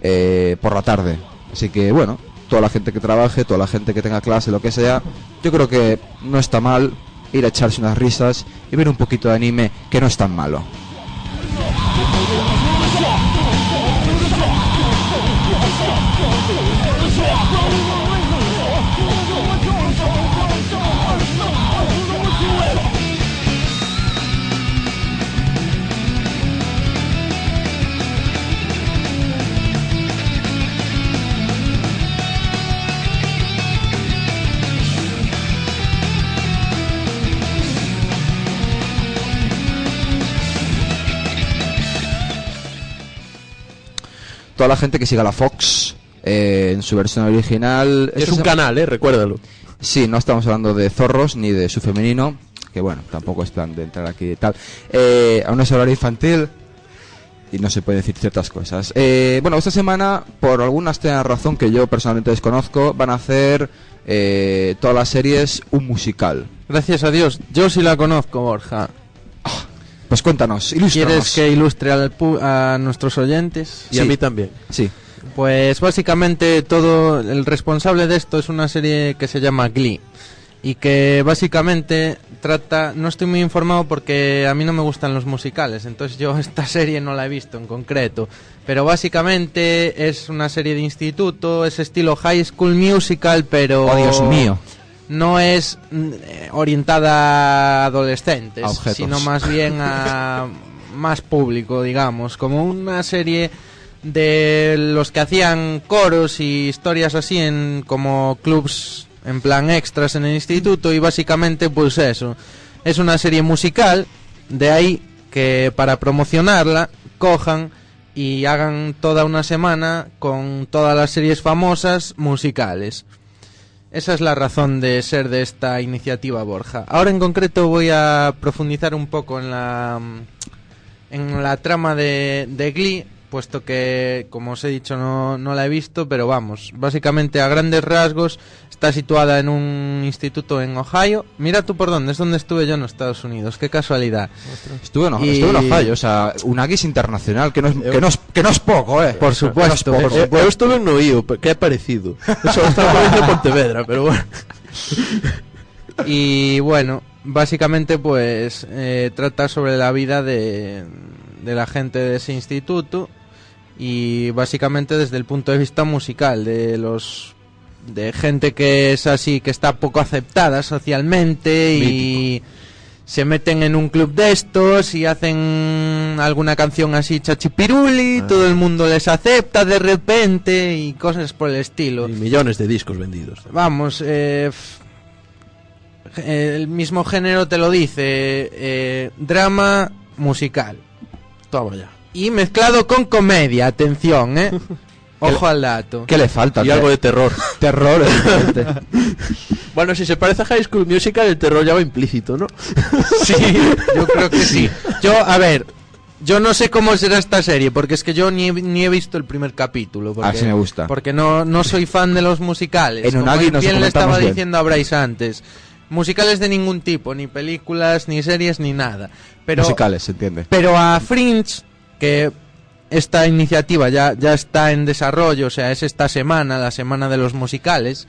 eh, por la tarde. Así que bueno, toda la gente que trabaje, toda la gente que tenga clase, lo que sea, yo creo que no está mal ir a echarse unas risas y ver un poquito de anime, que no es tan malo. Toda la gente que siga la Fox eh, en su versión original. Es un canal, eh, recuérdalo. Sí, no estamos hablando de zorros ni de su femenino, que bueno, tampoco es plan de entrar aquí y tal. Eh, aún es horario infantil y no se puede decir ciertas cosas. Eh, bueno, esta semana, por alguna extraña razón que yo personalmente desconozco, van a hacer eh, todas las series un musical. Gracias a Dios, yo sí la conozco, Borja. Pues cuéntanos, ilústranos. ¿Quieres que ilustre al pu- a nuestros oyentes? Y a mí también. Sí. Pues básicamente todo el responsable de esto es una serie que se llama Glee y que básicamente trata, no estoy muy informado porque a mí no me gustan los musicales, entonces yo esta serie no la he visto en concreto, pero básicamente es una serie de instituto, es estilo High School Musical, pero Oh, Dios mío. No es mm, eh, orientada a adolescentes, objetos. sino más bien a más público, digamos, como una serie de los que hacían coros y historias así en como clubs en plan extras en el instituto y básicamente pues eso, es una serie musical, de ahí que para promocionarla cojan y hagan toda una semana con todas las series famosas musicales. Esa es la razón de ser de esta iniciativa Borja. Ahora en concreto voy a profundizar un poco en la en la trama de, de Glee, puesto que, como os he dicho, no, no la he visto, pero vamos, básicamente a grandes rasgos está situada en un instituto en Ohio. Mira tú por dónde, es donde estuve yo en Estados Unidos, qué casualidad. Estuve en, Y- estuve en Ohio, o sea, una guis internacional, que no es, que no es, que no es poco, eh. Por supuesto, Que no es poco. Eh, eu estuve en pe- que é parecido. Eso está de Pontevedra, pero bueno. Y bueno, básicamente pues eh, trata sobre la vida de, de la gente de ese instituto y básicamente desde el punto de vista musical de los de gente que es así que está poco aceptada socialmente y se meten en un club de estos y hacen alguna canción así chachipiruli, todo el mundo les acepta de repente y cosas por el estilo. Y millones de discos vendidos. Vamos, eh, el mismo género te lo dice, eh, drama musical. Toma ya. Y mezclado con comedia, atención, ¿eh? Ojo al dato. ¿Qué le falta? Y algo de terror. terror. Bueno, si se parece a High School Musical, el terror ya va implícito, ¿no? Sí, yo creo que sí. Yo, a ver, yo no sé cómo será esta serie, porque es que yo ni he, ni he visto el primer capítulo. Porque, Así me gusta. Porque no, no soy fan de los musicales. En Unagi bien le estaba bien. diciendo a Bryce antes. Musicales de ningún tipo, ni películas, ni series, ni nada. Pero, Musicales, se entiende. pero a Fringe, que esta iniciativa ya, ya está en desarrollo, o sea, es esta semana, la semana de los musicales,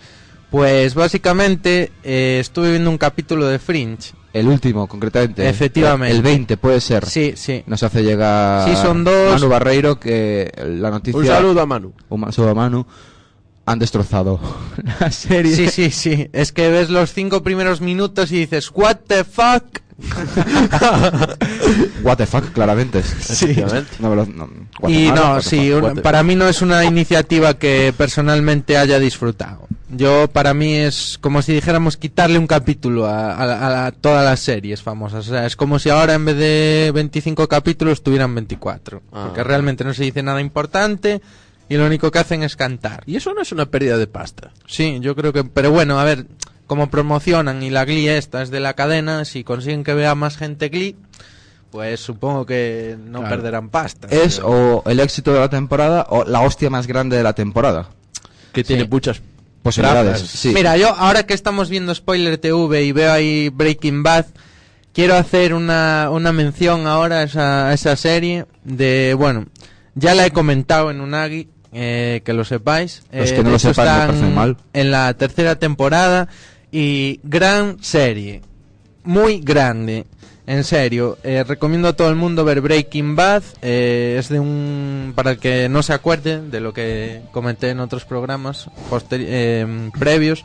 pues básicamente eh, estuve viendo un capítulo de Fringe. El último, concretamente. Efectivamente. El 20, puede ser. Sí, sí. Nos hace llegar Sí, son dos. Manu Barreiro que la noticia... Un saludo a Manu. Un saludo a Manu. Han destrozado la serie. Sí, sí, sí. Es que ves los cinco primeros minutos y dices, ¿What the fuck? What the fuck, claramente. Sí. No no, Y no, sí, fuck, un- para mí no es una iniciativa que personalmente haya disfrutado. Yo, para mí es como si dijéramos quitarle un capítulo a, a la- a todas las series famosas. O sea, es como si ahora en vez de 25 capítulos tuvieran 24. Ah. porque realmente no se dice nada importante y lo único que hacen es cantar. Y eso no es una pérdida de pasta. Sí, yo creo que... Pero bueno, a ver, como promocionan y la Glee esta es de la cadena, si consiguen que vea más gente Glee, pues supongo que no Claro. perderán pasta. Es Pero- o el éxito de la temporada o la hostia más grande de la temporada. Que tiene muchas Posibilidades, sí. Mira, yo ahora que estamos viendo Spoiler TV y veo ahí Breaking Bad, quiero hacer una, una mención ahora a esa, a esa serie de, bueno, ya la he comentado en Unagi, eh, que lo sepáis. Los Eh, que no lo sepan, me están parece mal. En la tercera temporada y gran serie, muy grande. En serio, eh, recomiendo a todo el mundo ver Breaking Bad. eh, es de un. Para el que no se acuerde de lo que comenté en otros programas eh, previos,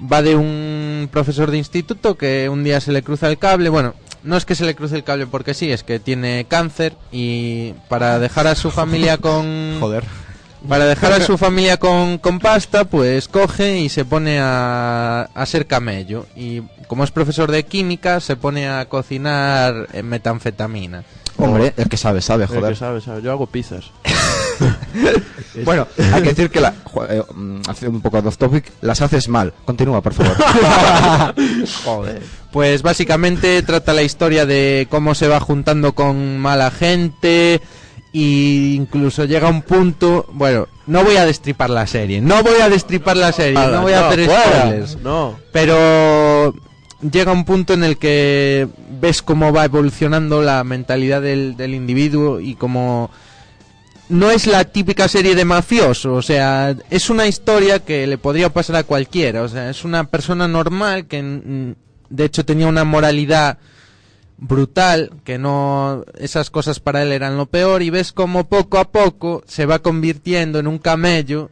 va de un profesor de instituto que un día se le cruza el cable. Bueno, no es que se le cruce el cable porque sí, es que tiene cáncer y para dejar a su familia con. Joder. Para dejar a su familia con, con pasta, pues coge y se pone a, a ser camello. Y como es profesor de química, se pone a cocinar eh, metanfetamina. Hombre, el que sabe, sabe, El joder. que sabe, sabe. Yo hago pizzas. bueno, hay que decir que la, eh, mm, haciendo un poco de off topic, las haces mal. Continúa, por favor. Joder. Pues básicamente trata la historia de cómo se va juntando con mala gente y incluso llega un punto, bueno, no voy a destripar la serie, no voy a destripar la serie, no voy a no, hacer fuera, spoilers. no. Pero llega un punto en el que ves cómo va evolucionando la mentalidad del, del individuo y cómo no es la típica serie de mafioso, o sea, es una historia que le podría pasar a cualquiera, o sea, es una persona normal que de hecho tenía una moralidad brutal, que no esas cosas para él eran lo peor y ves como poco a poco se va convirtiendo en un camello.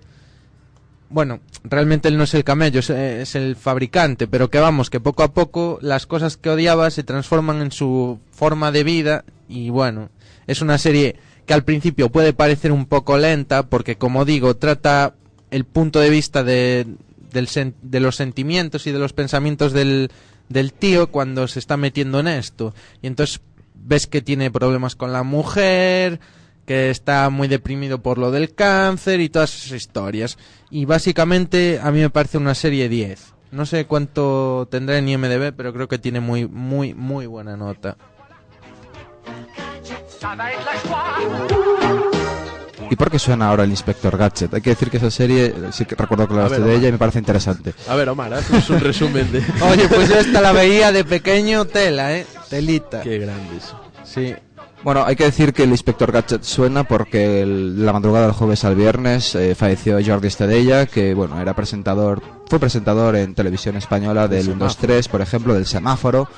Bueno, realmente él no es el camello, es, es el fabricante, pero que vamos, que poco a poco las cosas que odiaba se transforman en su forma de vida y bueno, es una serie que al principio puede parecer un poco lenta porque como digo, trata el punto de vista de, del de los sentimientos y de los pensamientos del, del tío cuando se está metiendo en esto. Y entonces ves que tiene problemas con la mujer, que está muy deprimido por lo del cáncer y todas esas historias. Y básicamente a mí me parece una serie 10. No sé cuánto tendrá en IMDB, pero creo que tiene muy, muy, muy buena nota. ¿Y por qué suena ahora el Inspector Gadget? Hay que decir que esa serie, sí que recuerdo que hablaste de ella y me parece interesante. A ver, Omar, haznos un resumen de... Oye, pues yo esta la veía de pequeño tela, ¿eh? Telita. Qué grande eso. Sí. Bueno, hay que decir que el Inspector Gadget suena porque el- la madrugada del jueves al viernes eh, falleció Jordi Estedella, que bueno, era presentador, fue presentador en televisión española del 1, 2, 3, por ejemplo, del semáforo.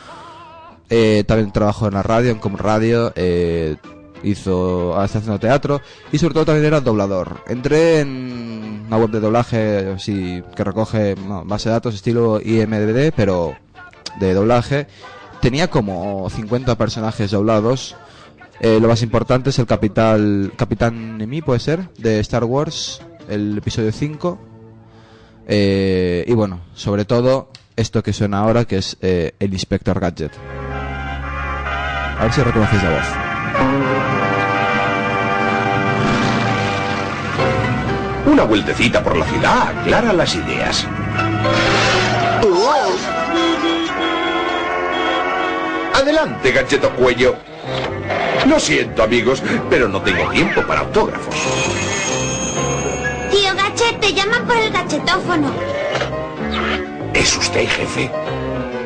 Eh, también trabajó en la radio, en Com Radio, eh, hizo, ahora está haciendo teatro y sobre todo también era doblador. Entré en una web de doblaje así, que recoge no, base de datos estilo IMDB, pero de doblaje. Tenía como 50 personajes doblados. Eh, lo más importante es el capital, Capitán Nemi, puede ser, de Star Wars, el episodio 5. Eh, y bueno, sobre todo esto que suena ahora, que es eh, el Inspector Gadget. A ver si reconocéis la voz. Una vueltecita por la ciudad aclara las ideas. Adelante, Gacheto Cuello. Lo siento, amigos, pero no tengo tiempo para autógrafos. Tío Gachet, te llaman por el gachetófono. ¿Es usted el jefe?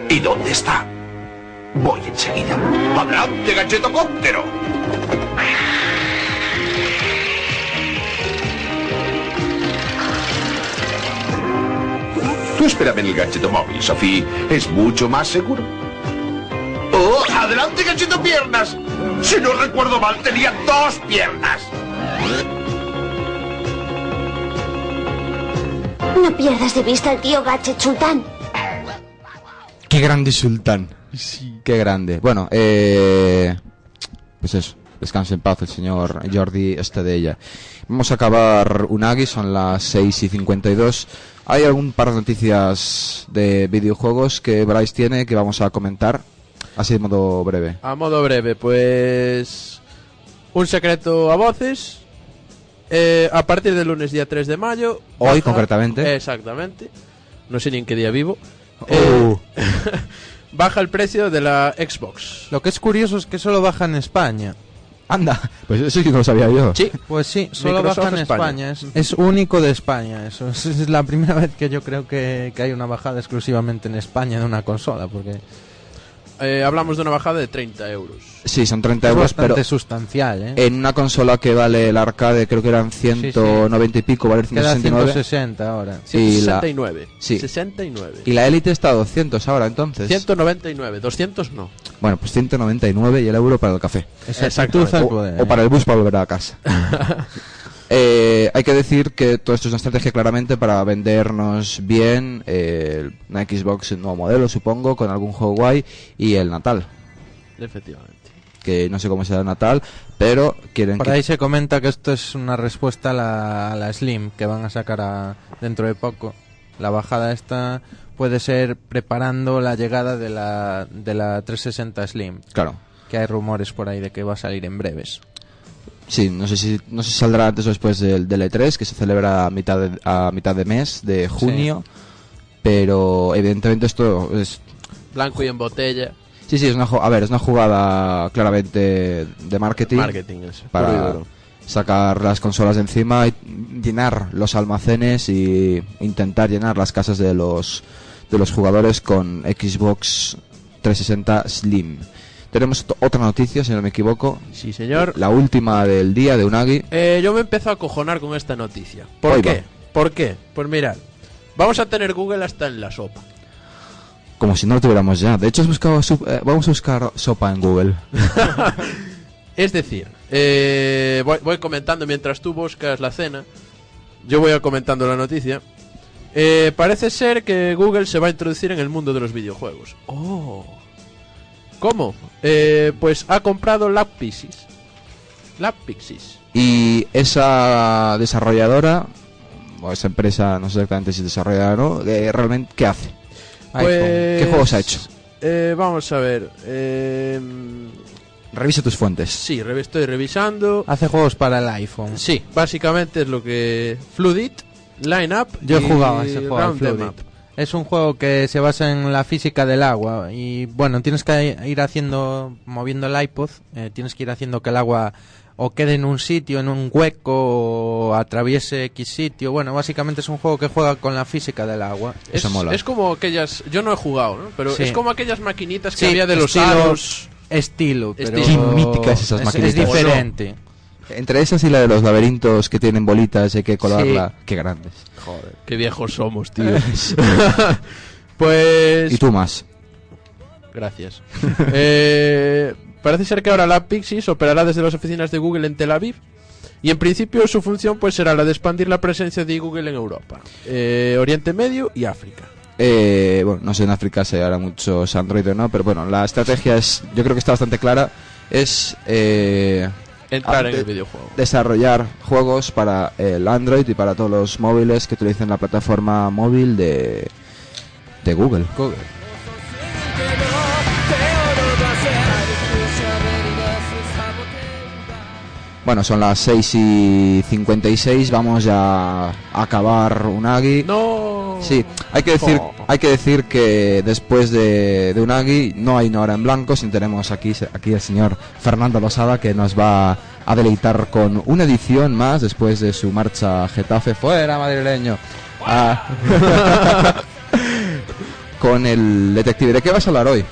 ¿Y dónde está? Voy enseguida. ¡Adelante, Gachetocóptero! Tú espérame en el gachetomóvil, Sofía. Es mucho más seguro. ¡Oh! ¡Adelante, Gacheto Piernas! Si no recuerdo mal, tenía dos piernas. No pierdas de vista al tío Gachet Sultán. ¡Qué grande Sultán! ¡Qué grande! Bueno, eh... Pues eso. Descanse en paz el señor Jordi Estedella. Vamos a acabar Unagi, son las 6 y 52. Hay algún par de noticias de videojuegos que Bryce tiene que vamos a comentar, así de modo breve. A modo breve, pues. Un secreto a voces. Eh, a partir del lunes día 3 de mayo. Hoy, concretamente. Exactamente. No sé ni en qué día vivo. Oh. Eh, baja el precio de la Xbox. Lo que es curioso es que solo baja en España. Anda, pues eso sí que no lo sabía yo. Sí, Pues sí, solo Microsoft baja en España. España. Es, es único de España. Eso es, es la primera vez que yo creo que, que hay una bajada exclusivamente en España de una consola, porque Eh, hablamos de una bajada de 30 euros. Sí, son 30 es euros, bastante pero sustancial, ¿eh? en una consola que vale el arcade creo que eran 190 y pico, vale Queda 169. 160 ahora. Y la- 169. sí. 69. Y la Elite está a 200 ahora, entonces. 199. 200 no. Bueno, pues 199 y el euro para el café. Exactamente. O, o para el bus para volver a casa. Eh, hay que decir que todo esto es una estrategia claramente para vendernos bien eh, una Xbox nuevo modelo, supongo, con algún juego guay y el Natal. Efectivamente. Que no sé cómo será el Natal, pero quieren Por que... ahí se comenta que esto es una respuesta a la, a la Slim que van a sacar a- dentro de poco. La bajada esta puede ser preparando la llegada de la, de la 360 Slim. Claro. Que hay rumores por ahí de que va a salir en breves. Sí, no sé si no sé si saldrá antes o después del, del E3, que se celebra a mitad de, a mitad de mes de junio. Pero evidentemente esto es Blanco y en botella. Sí, sí, es una, a ver, es una jugada claramente de marketing. Marketing, eso, Para sacar las consolas de encima y llenar los almacenes y intentar llenar las casas de los, de los jugadores con Xbox 360 Slim. Tenemos ot- otra noticia, si no me equivoco. Sí, señor. La última del día de Unagi. Eh, yo me empiezo a acojonar con esta noticia. ¿Por Ahí qué? va. ¿Por qué? Pues mirad, vamos a tener Google hasta en la sopa. Como si no lo tuviéramos ya. De hecho, has buscado eh, vamos a buscar sopa en Google. Es decir, eh, voy, voy comentando mientras tú buscas la cena. Yo voy a comentando la noticia. Eh, parece ser que Google se va a introducir en el mundo de los videojuegos. Oh. ¿Cómo? Eh, pues ha comprado LabPixis. LabPixis. Y esa desarrolladora, o esa empresa, no sé exactamente si es desarrolladora o no, eh, realmente, ¿qué hace? Pues, ¿Qué juegos ha hecho? eh, vamos a ver. eh, Revisa tus fuentes. sí, estoy revisando. Hace juegos para el iPhone. Sí, básicamente es lo que Floodit, Line Up. Yo he y jugado a ese juego, Es un juego que se basa en la física del agua y bueno, tienes que ir haciendo, moviendo el iPod, eh, tienes que ir haciendo que el agua o quede en un sitio, en un hueco, o atraviese X sitio. Bueno, básicamente es un juego que juega con la física del agua. Es, es como aquellas. Yo no he jugado, ¿no? Pero Sí. es como aquellas maquinitas que Sí, había de los estilo- aros. Estilo, pero Estilo. Qué míticas esas es- maquinitas. Es diferente. Entre esas y la de los laberintos que tienen bolitas y hay que colarla. Sí. Qué grandes. Joder, qué viejos somos, tío. pues. Y tú más. Gracias. Eh, parece ser que ahora la Pixis operará desde las oficinas de Google en Tel Aviv. Y en principio su función pues será la de expandir la presencia de Google en Europa, eh, Oriente Medio y África. Eh, bueno, no sé en África se hará muchos Android o no, pero bueno, la estrategia es, yo creo que está bastante clara, es eh, Entrar en el videojuego. desarrollar juegos para el Android y para todos los móviles que utilicen la plataforma móvil de, de Google. Bueno, son las 6 y 56, vamos ya a acabar Unagi. No. Sí, hay que decir, hay que decir que después de, de Unagi no hay una hora en blanco, sino tenemos aquí, aquí el señor Fernando Losada que nos va a deleitar con una edición más después de su marcha a Getafe fuera madrileño. Ah. con el detective. ¿De qué vas a hablar hoy?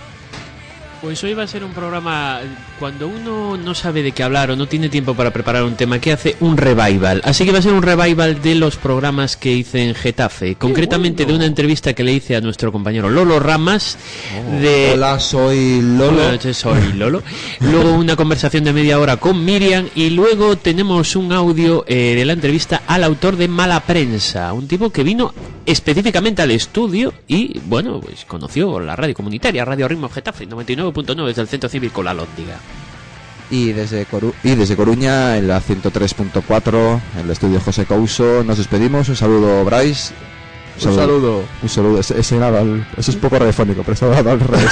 Pues hoy va a ser un programa cuando uno no sabe de qué hablar o no tiene tiempo para preparar un tema que hace un revival. Así que va a ser un revival de los programas que hice en Getafe, concretamente de una entrevista que le hice a nuestro compañero Lolo Ramas de Hola, soy Lolo. Buenas noches, soy Lolo. Luego una conversación de media hora con Miriam y luego tenemos un audio eh, de la entrevista al autor de Mala Prensa, un tipo que vino específicamente al estudio y, bueno, pues conoció la radio comunitaria, Radio Ritmo Getafe 99.9 desde el Centro Cívico La Lóndiga. Y desde, Coru- y desde Coruña, en la 103.4, en el estudio José Couso, nos despedimos. Un saludo, Bryce. Un saludo. Un saludo. Ese, ese nada, eso es poco radiofónico, pero eso nada al revés.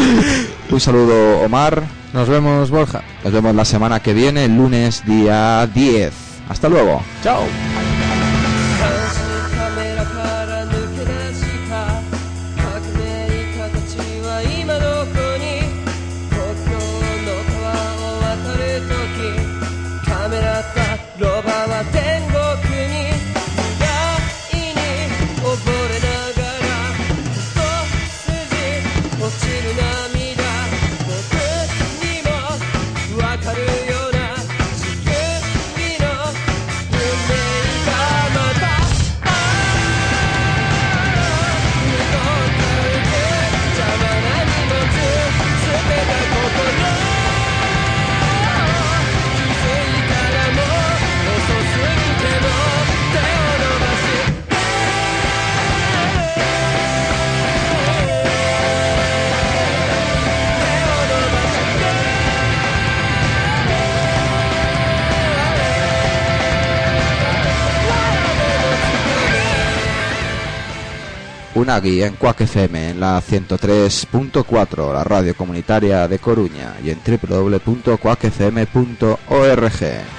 un saludo, Omar. Nos vemos, Borja. Nos vemos la semana que viene, el lunes día 10. Hasta luego. Chao. Una guía en Quack FM en la 103.4, la radio comunitaria de Coruña y en www.quackfm.org.